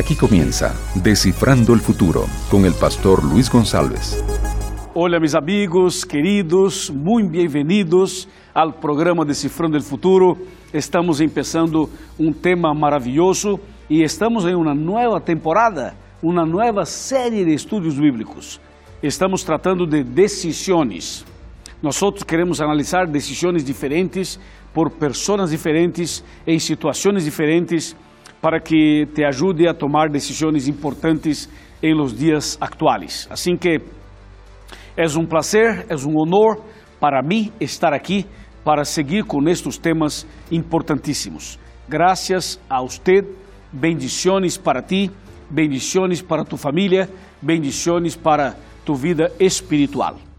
Aquí comienza Descifrando el Futuro con el pastor Luis González. Hola mis amigos queridos, muy bienvenidos al programa Decifrando el Futuro. Estamos empezando um tema maravilhoso e estamos em uma nova temporada, uma nova série de estudos bíblicos. Estamos tratando de decisões. Nós queremos analisar decisões diferentes por pessoas diferentes, em situações diferentes, para que te ajude a tomar decisões importantes em los dias atuais. Assim que é um prazer, é um honor para mim estar aqui para seguir com estes temas importantíssimos. Graças a usted, bendiciones para ti, bendiciones para tu família, bendiciones para tu vida espiritual.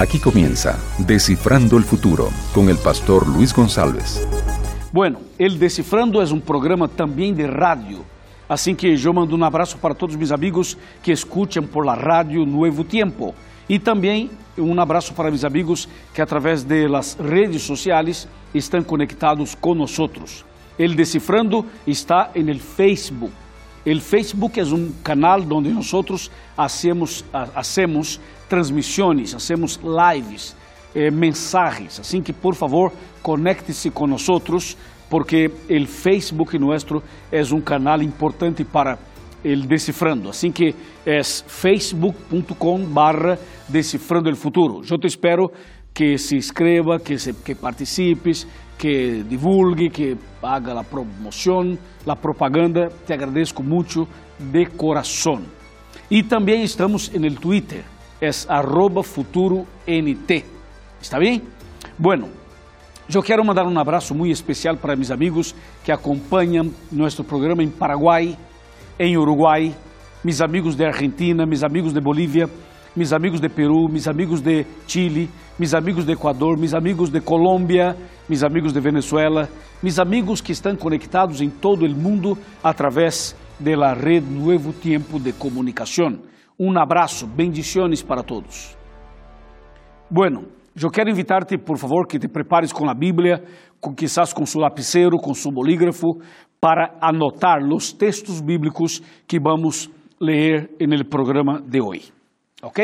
Aquí comienza Descifrando el Futuro con el pastor Luis González. Bueno, el Decifrando es un programa también de radio. Assim que eu mando um abraço para todos meus amigos que escutam por la rádio Nuevo Tiempo. E também um abraço para meus amigos que através de las redes sociais estão conectados conosco. El Decifrando está el Facebook. El Facebook é um canal onde nós hacemos, transmissões, hacemos lives, eh, mensagens. Assim que, por favor, conecte-se nós, porque o Facebook nosso é um canal importante para el Decifrando. Assim que é facebook.com barra Decifrando el Futuro. Eu te espero que se inscreva, que, se, que participes, que divulgue, que haga a promoção, a propaganda. Te agradeço muito de coração. E também estamos no Twitter es arroba futuro NT. ¿Está bien? Bueno, yo quiero mandar un abrazo muy especial para mis amigos que acompañan nuestro programa en Paraguay, en Uruguay, mis amigos de Argentina, mis amigos de Bolivia, mis amigos de Perú, mis amigos de Chile, mis amigos de Ecuador, mis amigos de Colômbia, mis amigos de Venezuela, mis amigos que estão conectados em todo o mundo através da rede Nuevo Tiempo de Comunicação. Um abraço, bendiciones para todos. Bueno, eu quero invitar-te, por favor, que te prepares com a Bíblia, com, quizás com seu lapicero, com seu bolígrafo, para anotar os textos bíblicos que vamos ler no programa de hoje. ¿Ok?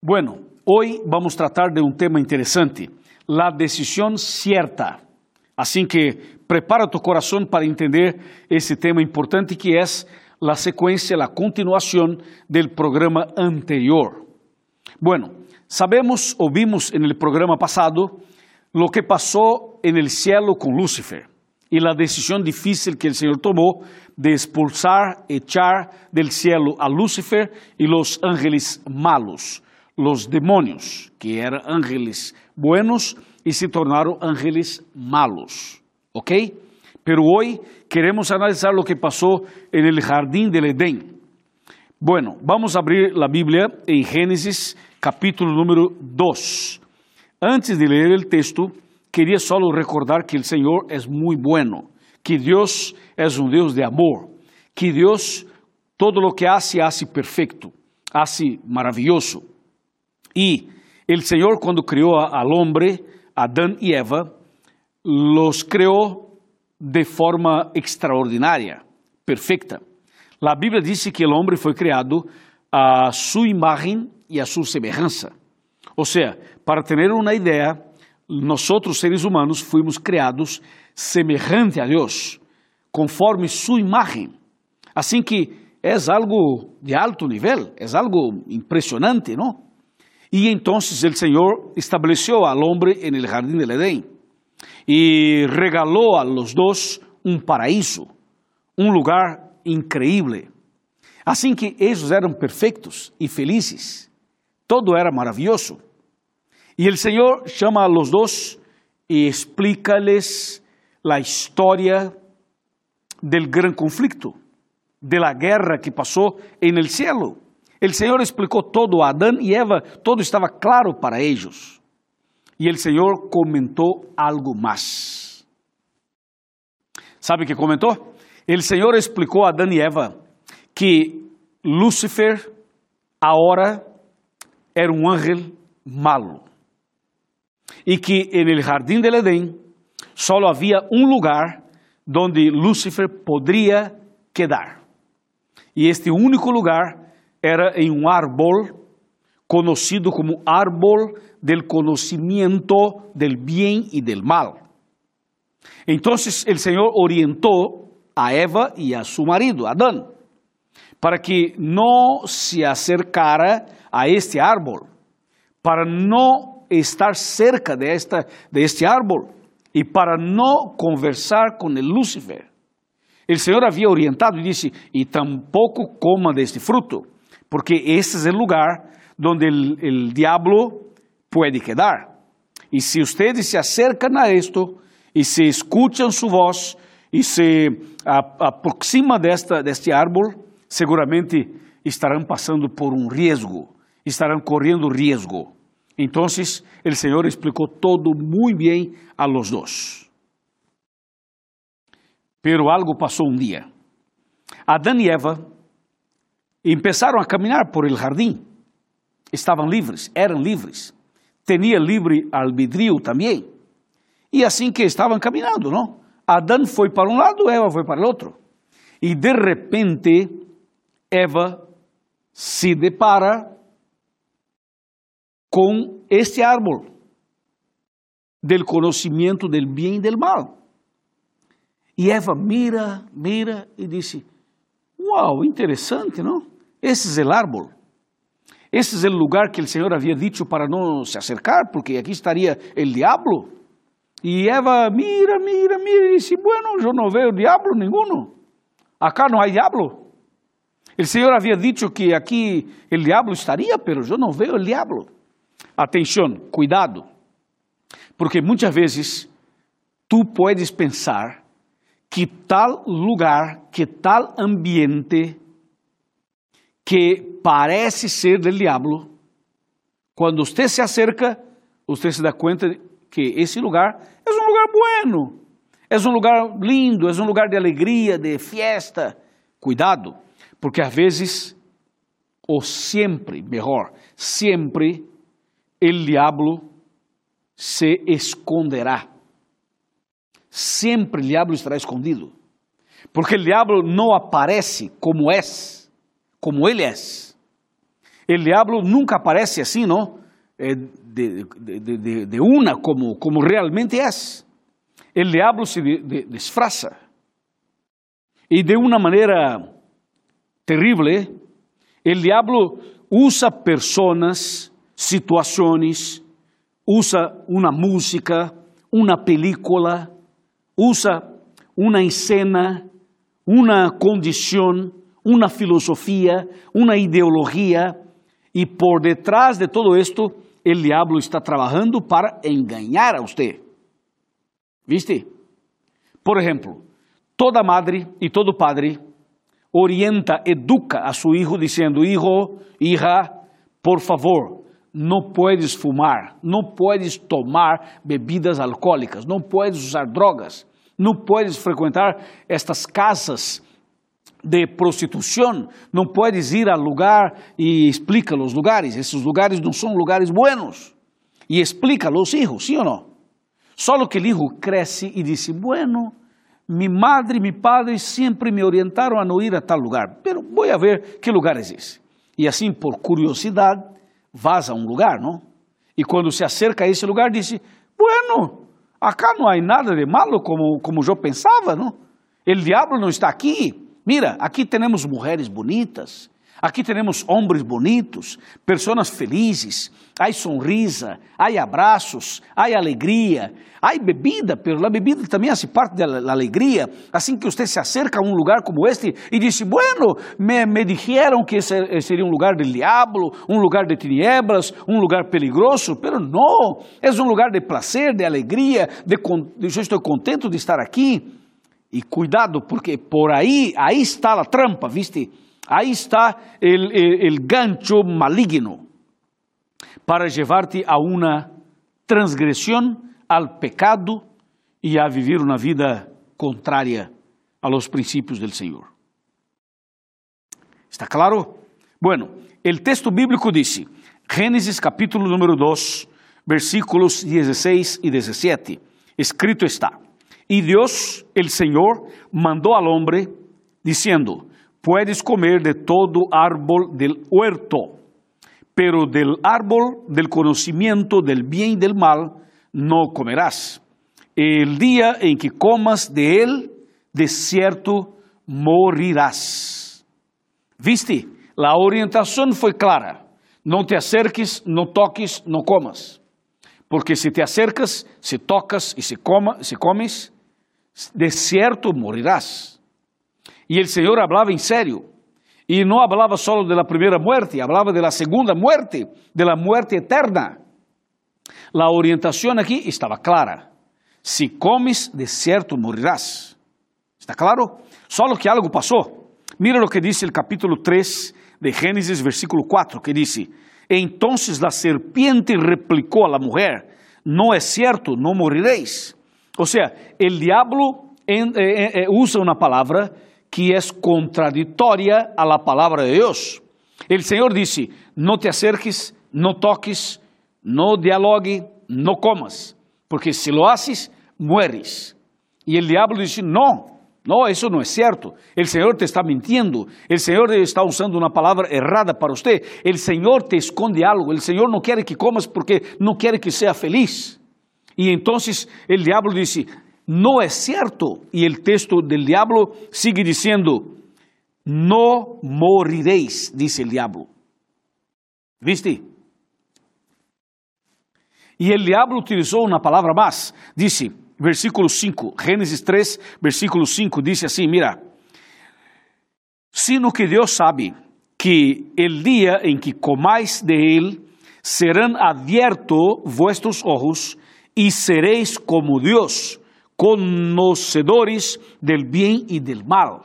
Bueno, hoje vamos tratar de um tema interessante, a decisão certa. Assim que prepara tu coração para entender esse tema importante que é la secuencia, la continuación del programa anterior. Bueno, sabemos o vimos en el programa pasado lo que pasó en el cielo con Lucifer y la decisión difícil que el Señor tomó de expulsar, echar del cielo a Lucifer y los ángeles malos, los demonios, que eran ángeles buenos y se tornaron ángeles malos. ¿Ok? Pero hoy queremos analizar lo que pasó en el jardín del Edén. Bueno, vamos a abrir la Biblia en Génesis capítulo número 2. Antes de leer el texto, quería solo recordar que el Señor es muy bueno, que Dios es un Dios de amor, que Dios todo lo que hace, hace perfecto, hace maravilloso. Y el Señor cuando creó al hombre, Adán y Eva, los creó de forma extraordinária, perfeita. A Bíblia diz que o homem foi criado a sua imagem e a sua semelhança. Ou seja, para ter uma ideia, nós seres humanos fomos criados semejante a Deus, conforme sua imagem. Assim que é algo de alto nível, é algo impressionante, não? E então o Senhor estabeleceu ao homem no jardim del Edén y regaló a los dos un paraíso, un lugar increíble. Assim que eles eram perfeitos e felizes, todo era maravilhoso. E o Senhor chama a los dos e explica-lhes a história del gran conflicto, de la guerra que passou en el cielo. El Senhor explicou todo a Adão e Eva, todo estava claro para eles. E o Senhor comentou algo mais. ¿Sabe o que comentou? O Senhor explicou a Adão e Eva que Lúcifer, ahora era um ángel malo. E que en el jardín del Edén solo havia um lugar donde Lúcifer poderia quedar. E este único lugar era em um árbol conocido como árbol del conocimiento del bien y del mal. Entonces el Señor orientó a Eva y a su marido, Adán, para que no se acercara a este árbol, para no estar cerca de, esta, de este árbol y para no conversar con el Lucifer. El Señor había orientado y dice, y tampoco coma de este fruto, porque este es el lugar donde el, el diablo puede quedar. Y si ustedes se acercan a esto y se escuchan su voz y se aproximan de, esta, de este árbol, seguramente estarán pasando por un riesgo, estarán corriendo riesgo. Entonces el Señor explicó todo muy bien a los dos. Pero algo pasó un día. Adán y Eva empezaron a caminar por el jardín. Estavam livres, eram livres. Tinha livre albedrío também. E assim que estavam caminhando, não? Adão foi para um lado, Eva foi para o outro. E de repente, Eva se depara com este árbol del conhecimento del bem e del mal. E Eva mira, mira e disse: Uau, interessante, não? Esse é o árbol. Ese es el lugar que el Señor había dicho para no se acercar, porque aquí estaría el diablo. Y Eva mira, mira, mira y dice, bueno, yo no veo diablo ninguno. Acá no hay diablo. El Señor había dicho que aquí el diablo estaría, pero yo no veo el diablo. Atención, cuidado, porque muchas veces tú puedes pensar que tal lugar, que tal ambiente, que parece ser del diablo, quando você se acerca, você se dá conta que esse lugar é um lugar bueno, é um lugar lindo, é um lugar de alegria, de fiesta. Cuidado, porque às vezes, ou sempre, melhor, sempre, o diabo se esconderá. Sempre o diabo estará escondido. Porque o diabo não aparece como é como Ele é. O diabo nunca aparece assim, não? De, de, de, de, una como, como realmente é. O diabo se disfraza. E de uma maneira terrível, o diabo usa pessoas, situações, usa uma música, uma película, usa uma escena, uma condição una filosofía, una ideología, y por detrás de todo esto, el diablo está trabajando para engañar a usted. ¿Viste? Por ejemplo, toda madre y todo padre orienta, educa a su hijo diciendo, hijo, hija, por favor, no puedes fumar, no puedes tomar bebidas alcohólicas, no puedes usar drogas, no puedes frecuentar estas casas de prostituição, não puedes ir al lugar e explica os lugares, esses lugares não são lugares buenos. E explica a los hijos, ¿sí o no? Solo que el hijo cresce e dice, bueno, mi madre e mi padre sempre me orientaram a não ir a tal lugar, pero voy a ver que lugar é esse. E assim, por curiosidade, vas a um lugar, não? E quando se acerca a esse lugar, diz, bueno, acá não há nada de malo como, como eu pensava, não? El diabo não está aqui, Mira, aqui temos mulheres bonitas, aqui temos homens bonitos, pessoas felizes, há sonrisa, há abraços, há alegria, há bebida, mas a bebida também faz parte da alegria. Assim que você se acerca a um lugar como este e diz: Bueno, me, me dijeron que esse seria um lugar del diablo, um lugar de tinieblas, um lugar peligroso, pero não, é um lugar de prazer, de alegria, de, de eu estou contento de estar aqui. E cuidado, porque por aí, aí está a trampa, ¿viste? Aí está o gancho maligno para levar-te a uma transgressão, al pecado e a viver uma vida contrária a los princípios del Senhor. ¿Está claro? Bueno, El texto bíblico dice, Génesis capítulo número 2, versículos 16 y 17, escrito está, y Dios, el Señor, mandó al hombre diciendo, puedes comer de todo árbol del huerto, pero del árbol del conocimiento del bien y del mal no comerás. El día en que comas de él, de cierto morirás. ¿Viste? La orientación fue clara. No te acerques, no toques, no comas. Porque si te acercas, si tocas y si, coma, si comes, de cierto morirás. Y el Señor hablaba en serio. Y no hablaba solo de la primera muerte, hablaba de la segunda muerte, de la muerte eterna. La orientación aquí estaba clara. Si comes, de cierto morirás. ¿Está claro? Solo que algo pasó. Mira lo que dice el capítulo 3 de Génesis, versículo 4, que dice, entonces la serpiente replicó a la mujer, no es cierto, no moriréis. O sea, el diablo en, eh, eh, usa una palabra que es contradictoria a la palabra de Dios. El Señor dice, no te acerques, no toques, no dialogue, no comas, porque si lo haces, mueres. Y el diablo dice, no, no, eso no es cierto. El Señor te está mintiendo. El Señor está usando una palabra errada para usted. El Señor te esconde algo. El Señor no quiere que comas porque no quiere que sea feliz. Y entonces el diablo dice, no es cierto. Y el texto del diablo sigue diciendo, no moriréis, dice el diablo. ¿Viste? Y el diablo utilizó una palabra más. Dice, versículo 5, Génesis 3, versículo 5, dice así, mira, sino que Dios sabe que el día en que comáis de él, serán abiertos vuestros ojos y seréis como Dios, conocedores del bien y del mal.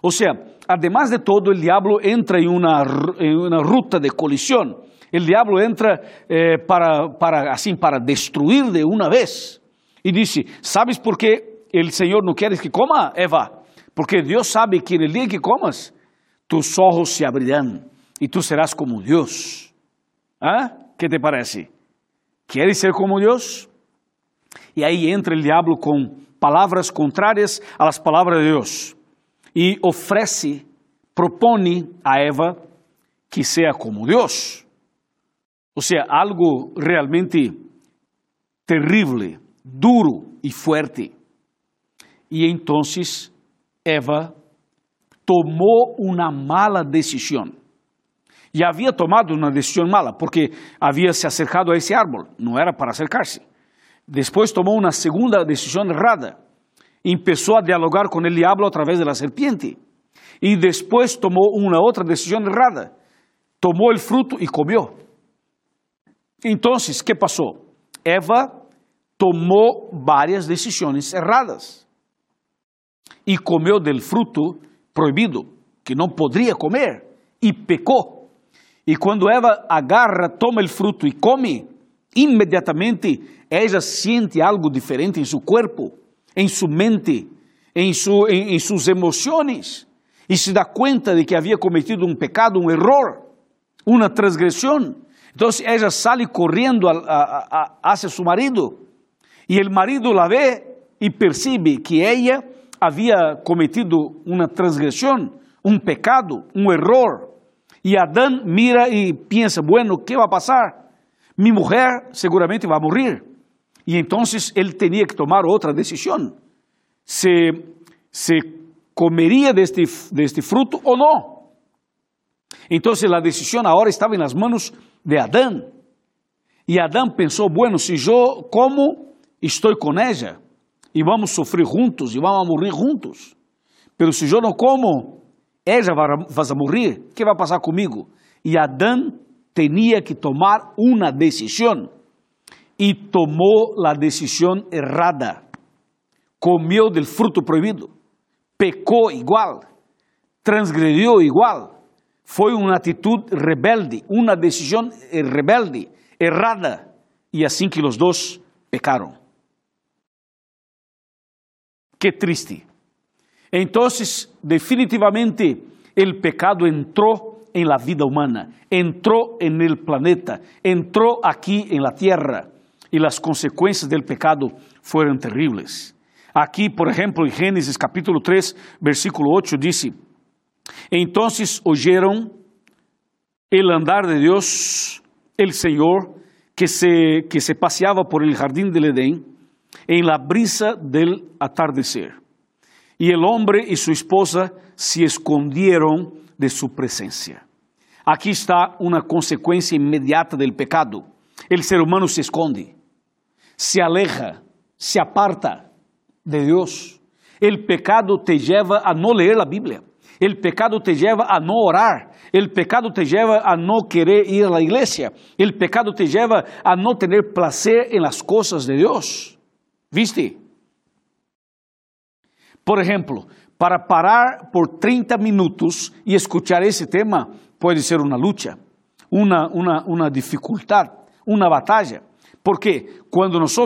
O sea, además de todo, el diablo entra en una, en una ruta de colisión. El diablo entra eh, para, para, así, para destruir de una vez. Y dice, ¿sabes por qué el Señor no quiere que coma, Eva? Porque Dios sabe que en el día que comas, tus ojos se abrirán y tú serás como Dios. ¿Ah? ¿Qué te parece? ¿Quieres ser como Dios? Y ahí entra el diablo con palabras contrarias a las palabras de Dios y ofrece, propone a Eva que sea como Dios. O sea, algo realmente terrible duro e fuerte. E então Eva tomou uma mala decisão. E havia tomado uma decisão mala, porque havia se acercado a esse árvore, não era para acercar-se. Depois tomou uma segunda decisão errada. Começou a dialogar com o diabo através da serpiente. E depois tomou uma outra decisão errada. Tomou o fruto e comeu. Então, o que passou? Eva tomou várias decisões erradas e comeu del fruto proibido, que não poderia comer, e pecou. E quando Eva agarra, toma o fruto e come, imediatamente ela sente algo diferente em seu corpo, em sua mente, em, su, em, em suas emoções, e se dá conta de que havia cometido um pecado, um erro, uma transgressão. Então ela sai correndo hacia seu marido e o marido la ve e percebe que ella havia cometido uma transgressão, um pecado, um erro. E Adão mira e pensa: bueno, que vai passar? Mi mulher seguramente vai morrer. E então ele tinha que tomar outra decisão: se, se comeria deste, deste fruto ou não. Então a decisão agora estava nas mãos de Adão. E Adão pensou: bueno, se eu como estou com ela e vamos sofrer juntos e vamos morrer juntos. Pero se eu não como, ela vai morrer. O que vai passar comigo? E Adão tinha que tomar uma decisão e tomou a decisão errada. Comeu del fruto proibido, pecou igual, transgrediu igual. Foi uma atitude rebelde, uma decisão rebelde, errada. E assim que os dois pecaram. Qué triste. Entonces, definitivamente, el pecado entró en la vida humana, entró en el planeta, entró aquí en la tierra y las consecuencias del pecado fueron terribles. Aquí, por ejemplo, en Génesis capítulo 3, versículo 8 dice, entonces oyeron el andar de Dios, el Señor, que se, que se paseaba por el jardín del Edén en la brisa del atardecer. Y el hombre y su esposa se escondieron de su presencia. Aquí está una consecuencia inmediata del pecado. El ser humano se esconde, se aleja, se aparta de Dios. El pecado te lleva a no leer la Biblia. El pecado te lleva a no orar. El pecado te lleva a no querer ir a la iglesia. El pecado te lleva a no tener placer en las cosas de Dios. ¿Viste? Por ejemplo, para parar por 30 minutos y escuchar ese tema puede ser una lucha, una, una, una dificultad, una batalla. Porque quando nós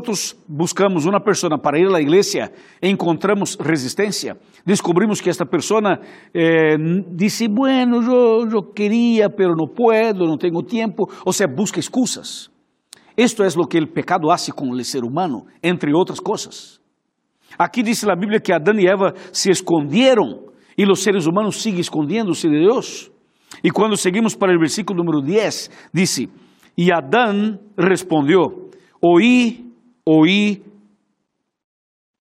buscamos uma pessoa para ir à igreja, encontramos resistência. Descobrimos que esta pessoa eh, disse: Bueno, eu, eu queria, pero não puedo, não tenho tempo. Ou seja, busca excusas. Isto é o que o pecado hace com o ser humano, entre outras coisas. Aqui diz a Bíblia que Adão e Eva se esconderam e os seres humanos seguem escondendo-se de Deus. E quando seguimos para o versículo número 10, disse: E Adão respondeu: oí, oí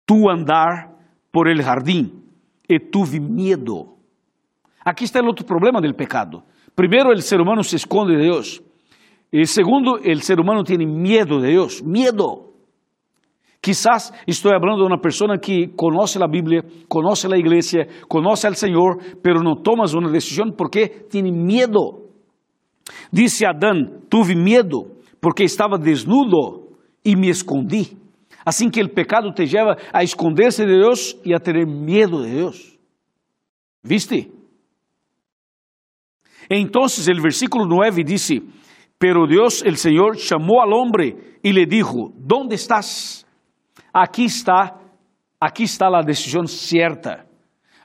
tu andar por el jardín e tuve miedo. Aqui está o outro problema do pecado. Primeiro, o ser humano se esconde de Deus. E segundo, o ser humano tem medo de Deus. Medo. Quizás estou falando de uma pessoa que conhece a Bíblia, conhece a igreja, conhece al Senhor, pero não tomas uma decisão porque tem medo. Disse Adão: Tuve medo porque estava desnudo e me escondi. Assim que o pecado te leva a esconder-se de Deus e a ter medo de Deus. ¿Viste? Entonces el versículo 9 dice, pero Dios el Señor chamou al hombre y le dijo, ¿dónde estás? Aquí está, aquí está la decisión cierta,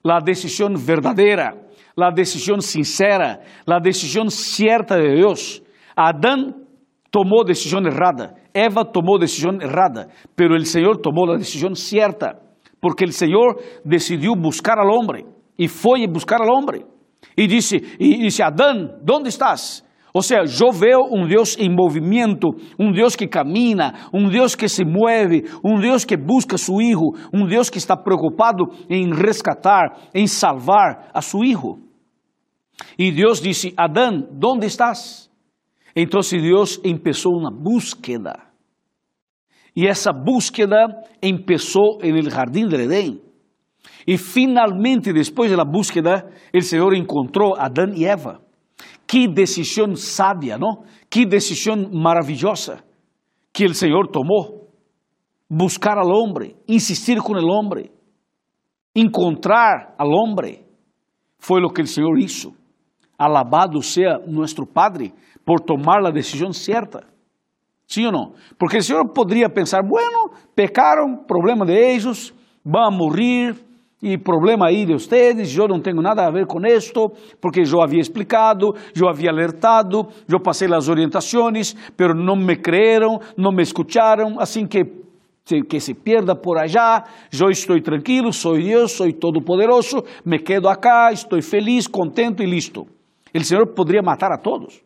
la decisión verdadera, la decisión sincera, la decisión cierta de Dios. Adán tomou decisão errada, Eva tomou decisão errada, pero o Senhor tomou a decisão certa, porque o Senhor decidiu buscar al homem e foi buscar al homem e disse, e disse Adão, onde estás? Ou seja, eu vejo um Deus em movimento, um Deus que camina, um Deus que se mueve, um Deus que busca seu filho, um Deus que está preocupado em rescatar, em salvar a seu filho. E Deus disse: Adão, onde estás? Então Deus começou uma búsqueda. E essa búsqueda começou no jardim del Edén. E finalmente, depois da búsqueda, o Senhor encontrou Adão e Eva. Que decisão sábia, não? Que decisão maravilhosa que o Senhor tomou. Buscar al homem, insistir com o homem, encontrar al homem. Foi o que o Senhor hizo. Alabado seja nosso Padre por tomar a decisão certa. Sim ou não? Porque o Senhor poderia pensar, bueno, pecaram, problema de ellos, vão morrer, e problema aí de vocês, eu não tenho nada a ver com isto, porque eu havia explicado, eu havia alertado, eu passei as orientações, pero não me creram, não me escutaram, assim que que se pierda por allá, eu estou tranquilo, sou Deus, sou todo-poderoso, me quedo acá, estou feliz, contento e listo. O Senhor poderia matar a todos.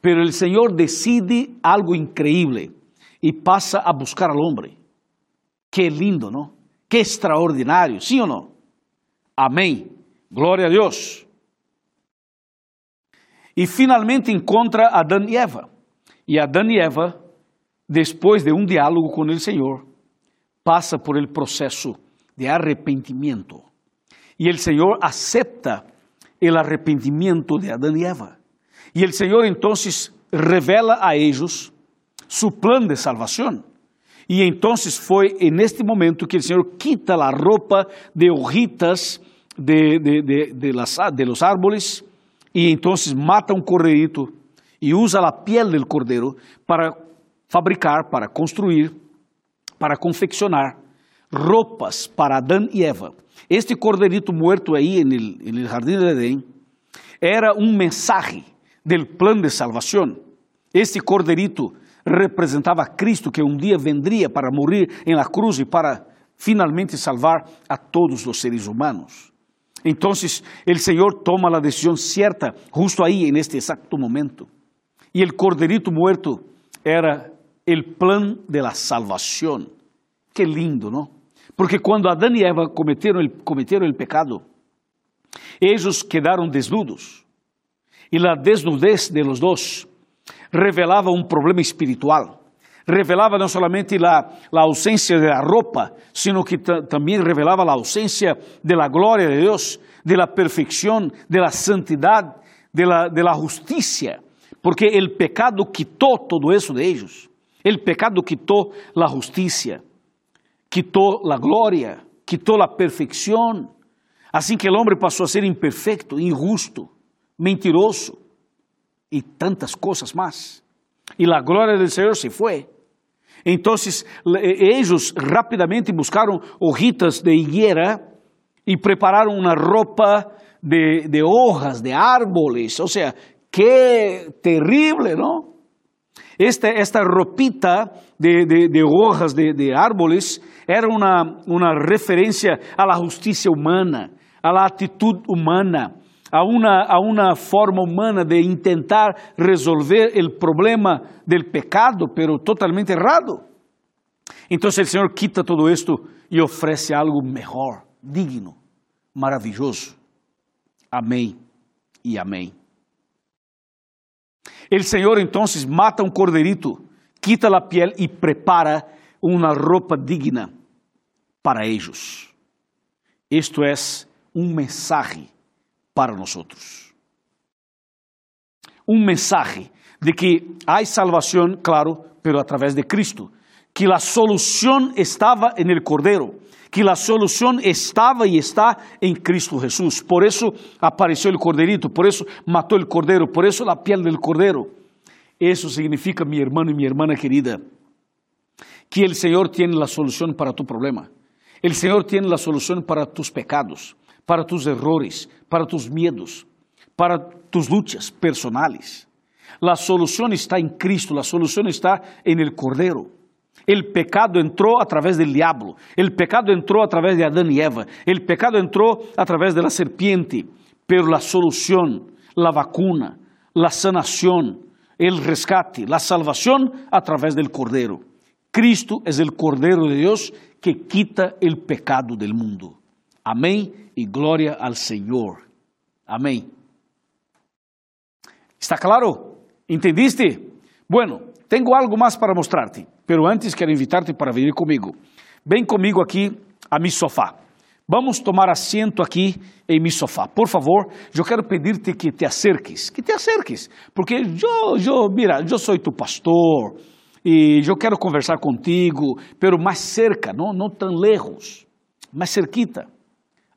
Pero el Señor decide algo increíble y pasa a buscar al hombre. Qué lindo, ¿no? Qué extraordinario, ¿sí o no? Amén. Gloria a Dios. E finalmente encontra Adão e Eva. E Adão e Eva, depois de um diálogo com o Senhor, passa por el processo de arrependimento. E o Senhor acepta o arrependimento de Adão e Eva. E o Senhor então revela a eles su plano de salvação. E então foi neste momento que o Senhor quita a roupa de hojitas de, de, de, de, las, de los árboles e então mata um corderito e usa a piel del cordero para fabricar, para construir, para confeccionar roupas para Adão e Eva. Este corderito muerto aí no jardim de Edém era um mensagem do plano de salvação. Este corderito representava Cristo que um dia vendria para morrer em la cruz e para finalmente salvar a todos os seres humanos. Então, o Senhor toma a decisão certa justo aí, neste exacto momento. E o corderito muerto era o plan de la salvação. Que lindo, não? Porque quando Adão e Eva cometeram el, cometeram pecado, eles quedaram desnudos. E a desnudez de los dos revelava um problema espiritual. Revelava não somente a, ausência de la roupa, sino que também revelava a ausência de la gloria de Deus, de la perfección, de la santidad, de la, de la justicia, porque el pecado quitó todo eso de ellos. El pecado quitó la justicia, quitó la gloria, quitó la perfección. Assim que o homem passou a ser imperfeito, injusto, mentiroso e tantas coisas mais. E a glória do Senhor se foi. Então, eles rapidamente buscaram hojitas de higuera e prepararam uma roupa de, de hojas, de árboles. O sea, qué terrible, ¿no? Esta, esta ropita de, de, de hojas de, de, árboles era una, una referencia a la justicia humana, a la actitud humana, a una, a una forma humana de intentar resolver el problema del pecado, pero totalmente errado. Entonces el Señor quita todo esto y ofrece algo mejor digno, maravilhoso. Amém e amém. El Senhor então mata um corderito, quita a piel e prepara uma roupa digna para eles. Isto é um mensagem para nós. Um mensagem de que há salvação, claro, pero através de Cristo, que a solução estava en el Cordeiro que a solução estava e está em Cristo Jesus. Por isso apareceu o corderito, por isso matou o cordeiro, por isso a piel del cordeiro. Isso significa, mi hermano e mi hermana querida, que o Senhor tem a solução para tu problema. O Senhor tem a solução para tus pecados, para tus errores, para tus medos, para tus lutas personales. A solução está em Cristo, a solução está em el Cordeiro. El pecado entrou através del diablo, el pecado entrou através de Adão e Eva, el pecado entrou através de la serpiente, pero la solución, la vacuna, la sanación, el rescate, la salvación a través del Cordero. Cristo es el Cordero de Dios que quita el pecado del mundo. Amém e glória al Senhor. Amém. ¿Está claro? ¿Entendiste? Bueno, tenho algo mais para mostrar-te, pero antes quero invitar-te para vir comigo. Vem comigo aqui a mi sofá. Vamos tomar assento aqui em mi sofá. Por favor, eu quero pedir-te que te acerques, que te acerques, porque eu, eu, mira, eu sou tu pastor e eu quero conversar contigo, pero mais cerca, não, não tão lejos, mais cerquita.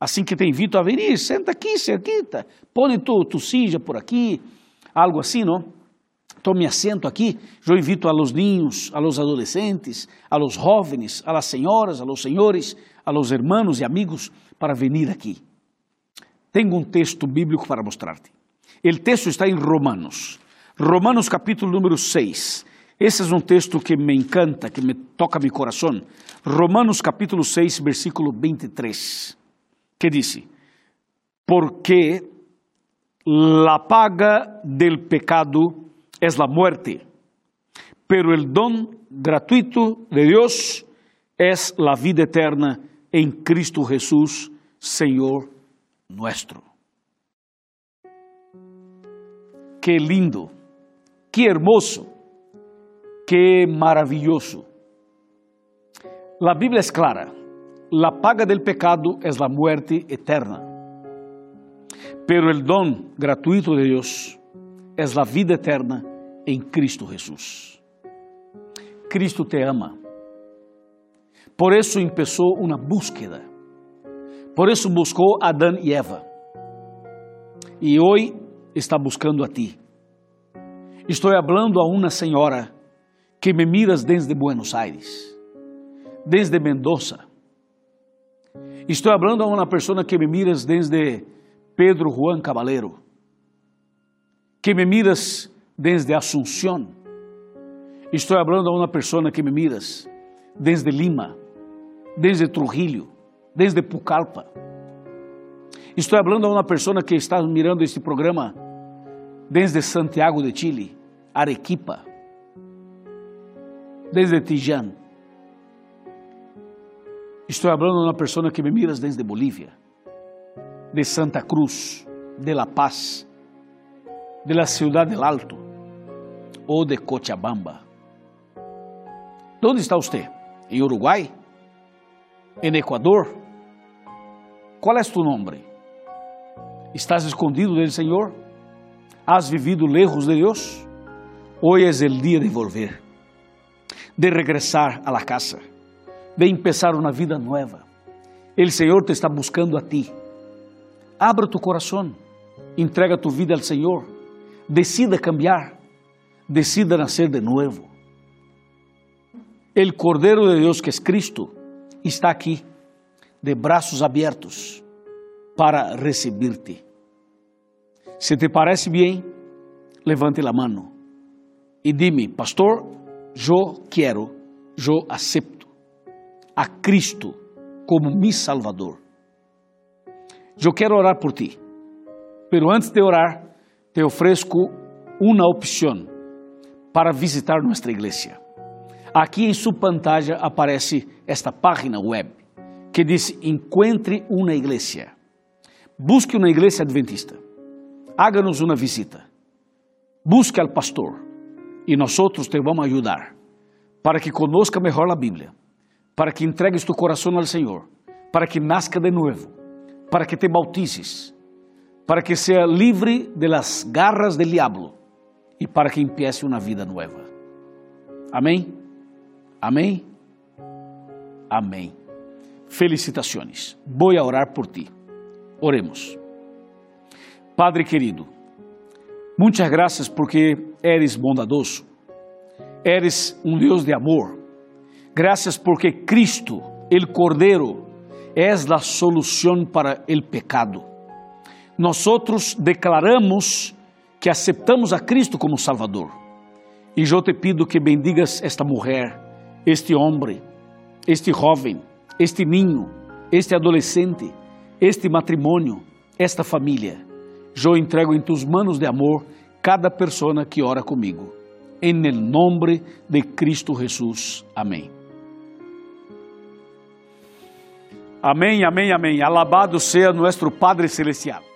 Assim que te invito a vir, senta aqui, cerquita, põe tu, tu silla por aqui, algo assim, não? tome assento aqui. Eu invito a los niños, a los adolescentes, a los jóvenes, a las señoras, a los senhores, a los hermanos e amigos para venir aqui. Tenho um texto bíblico para mostrar-te. O texto está em Romanos. Romanos capítulo número 6. Esse é um texto que me encanta, que me toca meu coração. Romanos capítulo 6, versículo 23. Que diz: Porque la paga del pecado es la muerte, pero el don gratuito de Dios es la vida eterna en Cristo Jesús, Señor nuestro. Qué lindo, qué hermoso, qué maravilloso. La Biblia es clara, la paga del pecado es la muerte eterna, pero el don gratuito de Dios és a vida eterna em Cristo Jesus. Cristo te ama. Por isso começou uma búsqueda. Por isso buscou Adão e Eva. E hoje está buscando a ti. Estou falando a uma senhora que me miras desde Buenos Aires, desde Mendoza. Estou falando a uma pessoa que me miras desde Pedro Juan Caballero que me miras desde Asunción. Estou falando a uma pessoa que me miras desde Lima, desde Trujillo, desde Pucallpa. Estou falando a uma pessoa que está mirando este programa desde Santiago de Chile, Arequipa, desde Tiján. Estou falando a uma pessoa que me miras desde Bolívia, de Santa Cruz, de La Paz, de la Ciudad del Alto ou de Cochabamba. Onde está você? Em Uruguai? Em Equador? Qual é tu nome? ¿Estás escondido del Senhor? ¿Has vivido lejos de Deus? Hoy es el día de volver, de regresar a la casa, de empezar una vida nueva. El Senhor te está buscando a ti. Abra tu coração, entrega tu vida al Senhor, decida cambiar, decida nacer de nuevo. El Cordero de Deus, que es Cristo, está aqui, de braços abertos, para recibirte. Se te parece bem, levante a mão e dime, pastor, eu quero, eu acepto a Cristo como mi Salvador. Eu quero orar por ti, pero antes de orar, te ofereço uma opção para visitar nossa igreja. Aqui em sua pantalla aparece esta página web que diz: Encontre uma igreja. Busque uma igreja adventista. Háganos uma visita. Busque al pastor e nós te vamos ajudar para que conozca melhor a Bíblia, para que entregues tu coração ao Senhor, para que nazca de novo, para que te bautices, para que seja livre de las garras del diablo e para que empiece uma vida nova. Amém? Amém? Amém. Felicitações. Vou orar por ti. Oremos. Padre querido, muitas graças porque eres bondadoso. Eres um Deus de amor. Graças porque Cristo, el Cordeiro, é a solução para o pecado. Nós declaramos que aceptamos a Cristo como Salvador. E eu te pido que bendigas esta mulher este homem, este jovem, este ninho, este adolescente, este matrimônio, esta família. Eu entrego em tus manos de amor cada pessoa que ora comigo. Em el nombre de Cristo Jesús. Amém. Amém, amém, amém. Alabado seja nosso Padre Celestial.